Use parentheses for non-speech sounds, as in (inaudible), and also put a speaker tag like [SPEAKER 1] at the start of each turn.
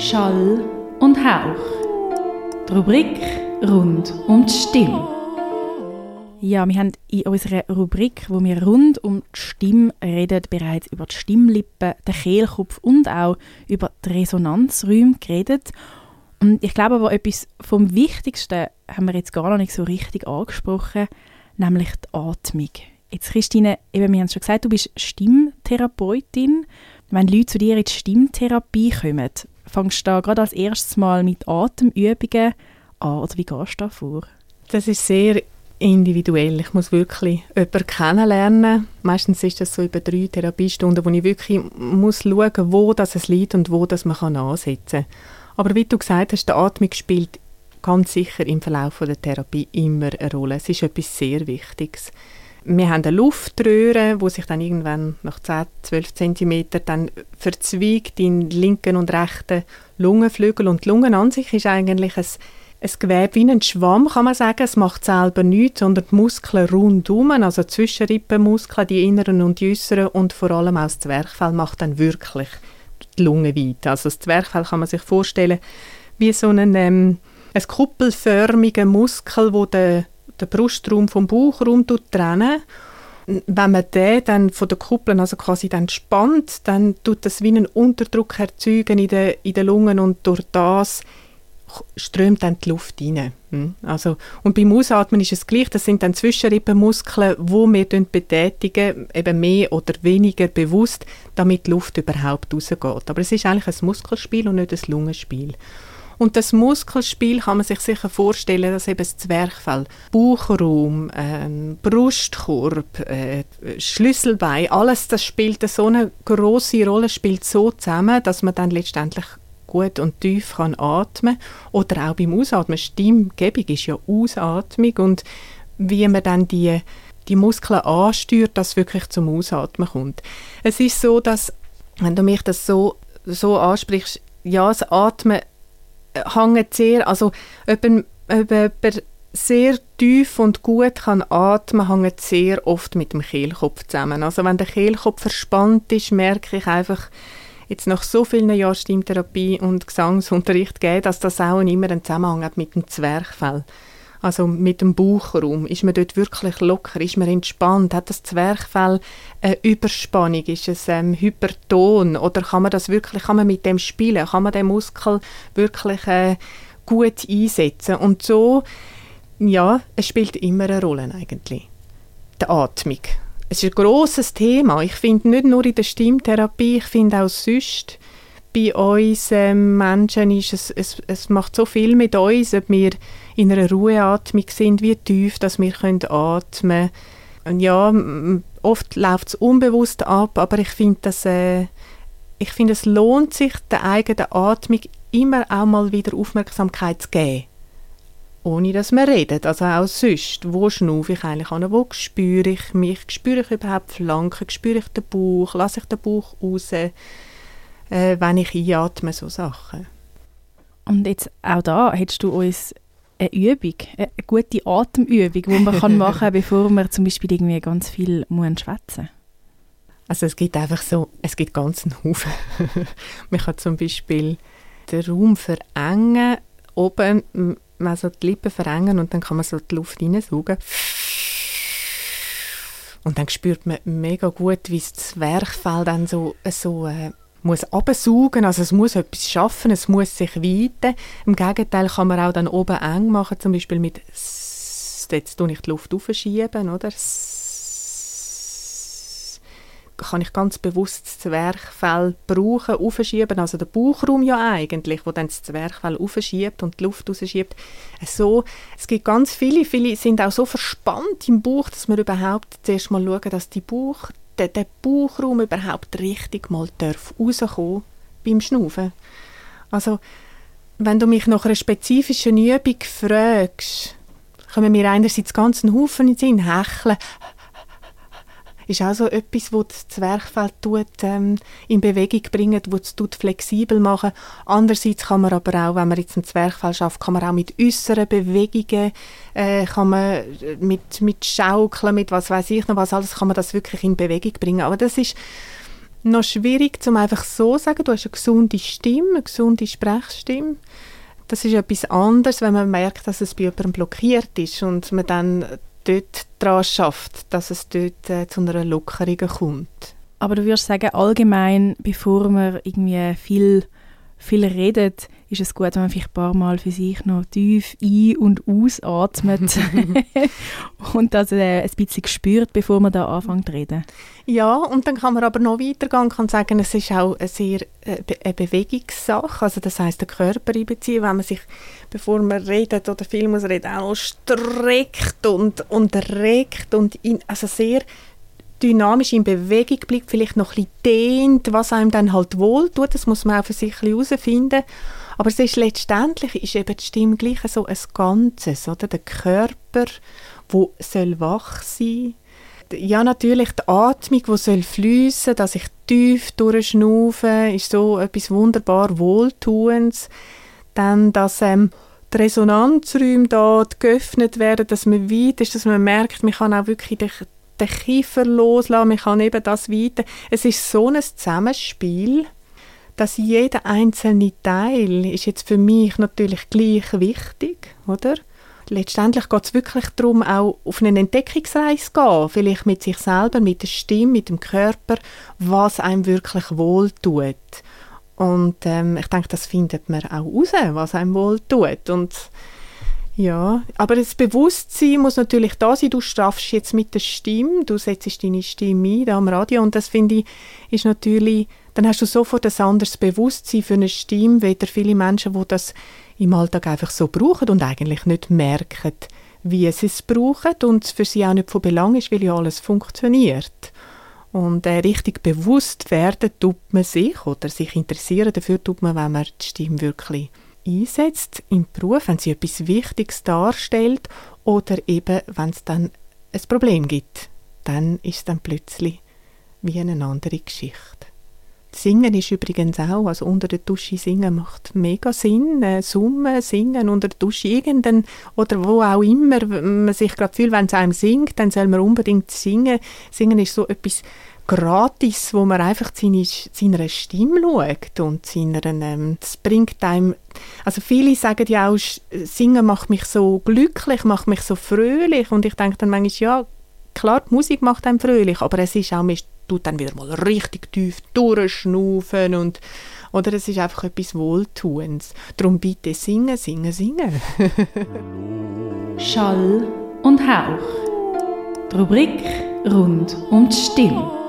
[SPEAKER 1] Schall und Hauch. Die Rubrik rund um die Stimme. Ja, wir haben in unserer Rubrik, wo wir rund um die Stimme reden, bereits über die Stimmlippen, den Kehlkopf und auch über die Resonanzräume geredet. Und ich glaube aber, etwas vom Wichtigsten haben wir jetzt gar noch nicht so richtig angesprochen, nämlich die Atmung. Jetzt Christine, eben, wir haben schon gesagt, du bist Stimmtherapeutin. Wenn Leute zu dir in die Stimmtherapie kommen, fängst du da gerade als erstes Mal mit Atemübungen an oder wie gehst du da vor?
[SPEAKER 2] Das ist sehr individuell. Ich muss wirklich jemanden kennenlernen. Meistens ist das so über drei Therapiestunden, wo ich wirklich muss schauen muss, wo das es liegt und wo das man kann ansetzen kann. Aber wie du gesagt hast, die Atmung spielt ganz sicher im Verlauf der Therapie immer eine Rolle. Es ist etwas sehr Wichtiges. Wir haben eine Luftröhre, wo sich dann irgendwann nach 10, 12 cm dann verzweigt in linken und rechten Lungenflügel. Und die Lunge an sich ist eigentlich ein, ein Gewebe wie ein Schwamm, kann man sagen. Es macht selber nichts, sondern die Muskeln rundum, also Zwischenrippenmuskeln, die inneren und die äußeren und vor allem auch das Zwerchfell macht dann wirklich die Lunge weit. Also das Zwerchfell kann man sich vorstellen wie so ein, ähm, ein kuppelförmiger Muskel, wo der den Brustraum vom Bauchraum trennen wenn man den dann von der Kuppel also quasi dann spannt, dann tut das wie einen Unterdruck erzeugen in den, in den Lungen und durch das strömt dann die Luft rein. Hm? Also, und beim Ausatmen ist es gleich, das sind dann Zwischenrippenmuskeln, wo wir betätigen, eben mehr oder weniger bewusst, damit die Luft überhaupt rausgeht. Aber es ist eigentlich ein Muskelspiel und nicht ein Lungenspiel. Und das Muskelspiel kann man sich sicher vorstellen, dass eben das Zwerchfell, Bauchraum, ähm, Brustkorb, äh, Schlüsselbein, alles das spielt so eine große Rolle, spielt so zusammen, dass man dann letztendlich gut und tief kann atmen oder auch beim Ausatmen. Stimmgebung ist ja Ausatmung und wie man dann die die Muskeln ansteuert, dass wirklich zum Ausatmen kommt. Es ist so, dass wenn du mich das so so ansprichst, ja, das Atmen hängt sehr, also ob, ob jemand sehr tief und gut kann atmen, hängt sehr oft mit dem Kehlkopf zusammen. Also wenn der Kehlkopf verspannt ist, merke ich einfach jetzt nach so vielen Jahren Stimmtherapie und Gesangsunterricht gegeben, dass das auch immer einen Zusammenhang hat mit dem Zwerchfell. Also mit dem Bauchraum. Ist man dort wirklich locker? Ist man entspannt? Hat das Zwerchfell eine Überspannung? Ist es ähm, hyperton? Oder kann man das wirklich, kann man mit dem spielen? Kann man den Muskel wirklich äh, gut einsetzen? Und so, ja, es spielt immer eine Rolle eigentlich. Die Atmung. Es ist ein grosses Thema. Ich finde nicht nur in der Stimmtherapie, ich finde auch sonst bei uns ähm, Menschen ist es, es, es macht so viel mit uns, ob wir in einer Ruheatmung sind, wie tief dass wir können atmen können. Ja, oft läuft es unbewusst ab, aber ich finde, äh, ich finde, es lohnt sich, der eigenen Atmung immer auch mal wieder Aufmerksamkeit zu geben. Ohne dass man redet, also auch sonst. Wo schnaufe ich eigentlich an? Wo spüre ich mich? Spüre ich überhaupt Flanken? Spüre ich den Bauch? Lasse ich den Bauch raus? Äh, wenn ich einatme, so Sachen.
[SPEAKER 1] Und jetzt auch da, hättest du uns eine Übung, eine gute Atemübung, die man kann machen kann, (laughs) bevor man zum Beispiel irgendwie ganz viel schwätzen muss?
[SPEAKER 2] Also es gibt einfach so, es gibt ganz einen Haufen. (laughs) man kann zum Beispiel den Raum verengen, oben man so die Lippen verengen und dann kann man so die Luft hineinsaugen. Und dann spürt man mega gut, wie das Zwerchfell dann so, so äh, muss absaugen, also es muss etwas schaffen, es muss sich weiten. Im Gegenteil kann man auch dann oben eng machen, zum Beispiel mit jetzt tue ich die Luft aufschieben, oder? kann ich ganz bewusst das Zwerchfell brauchen, aufschieben, also der Bauchraum ja eigentlich, wo dann das Zwerchfell aufschiebt und die Luft rausschiebt. So, es gibt ganz viele, viele sind auch so verspannt im Bauch, dass wir überhaupt zuerst mal schauen, dass die Bauch der, der Bauchraum überhaupt richtig mal darf rauskommen beim Schnaufen. Also, wenn du mich nach einer spezifischen Übung fragst, kommen mir einerseits ganz einen Haufen in den Sinn, hecheln, ist auch so etwas, wo das Zwerchfell tut, ähm, in Bewegung bringt, wo es tut flexibel machen. Andererseits kann man aber auch, wenn man jetzt ein Zwerchfell schafft, kann man auch mit äußeren Bewegungen, äh, kann man mit, mit Schaukeln, mit was weiß ich noch was alles, kann man das wirklich in Bewegung bringen. Aber das ist noch schwierig, um einfach so zu sagen, du hast eine gesunde Stimme, eine gesunde Sprechstimme. Das ist etwas anderes, wenn man merkt, dass es bei jemandem blockiert ist und man dann dort daran schafft, dass es dort äh, zu einer Lockerung kommt.
[SPEAKER 1] Aber du würdest sagen, allgemein, bevor man irgendwie viel, viel redet, ist es gut, wenn man vielleicht ein paar Mal für sich noch tief ein- und ausatmet (laughs) und das äh, ein bisschen spürt, bevor man da anfängt zu reden.
[SPEAKER 2] Ja, und dann kann man aber noch weitergehen und kann sagen, es ist auch eine sehr äh, eine Bewegungssache, also das heißt der Körper einbeziehen, wenn man sich, bevor man redet oder viel muss reden, auch streckt und, und regt und in, also sehr dynamisch in Bewegung bleibt, vielleicht noch ein dehnt, was einem dann halt wohl tut, das muss man auch für sich herausfinden. Aber es ist letztendlich ist eben die Stimme gleich so ein Ganzes, oder? Der Körper, wo soll wach sein. Ja, natürlich die Atmung, die soll fließen, dass ich tief durchschnaufe, ist so etwas wunderbar Wohltuendes. Dann, dass ähm, die Resonanzräume da geöffnet werden, dass man weit ist, dass man merkt, man kann auch wirklich den, Kiefer loslassen, man kann eben das weiter. Es ist so ein Zusammenspiel dass jeder einzelne Teil ist jetzt für mich natürlich gleich wichtig, oder? Letztendlich geht es wirklich darum, auch auf eine Entdeckungsreise zu gehen, vielleicht mit sich selber, mit der Stimme, mit dem Körper, was einem wirklich wohl tut. Und ähm, ich denke, das findet man auch raus, was einem wohl tut. Und ja, aber das Bewusstsein muss natürlich da sein. Du straffst jetzt mit der Stimme, du setzt deine Stimme ein da am Radio und das finde ich ist natürlich dann hast du sofort ein anderes Bewusstsein für eine Stimme, weder viele Menschen, die das im Alltag einfach so brauchen und eigentlich nicht merken, wie sie es brauchen und für sie auch nicht von Belang ist, weil ja alles funktioniert. Und äh, richtig bewusst werden tut man sich oder sich interessieren dafür tut man, wenn man die Stimme wirklich einsetzt im Beruf, wenn sie etwas Wichtiges darstellt oder eben, wenn es dann ein Problem gibt. Dann ist es dann plötzlich wie eine andere Geschichte. Singen ist übrigens auch, also unter der Dusche singen macht mega Sinn. Äh, summen, singen unter der Dusche irgendein oder wo auch immer man sich gerade fühlt, wenn es einem singt, dann soll man unbedingt singen. Singen ist so etwas gratis, wo man einfach seine, seiner Stimme schaut und seiner, ähm, das bringt einem, also viele sagen ja auch, Singen macht mich so glücklich, macht mich so fröhlich und ich denke dann manchmal, ja, klar, die Musik macht einem fröhlich, aber es ist auch, man tut dann wieder mal richtig tief durchschnaufen und oder es ist einfach etwas Wohltuendes. Darum bitte singen, singen, singen. (laughs)
[SPEAKER 1] Schall und Hauch. Die Rubrik rund die Stimme.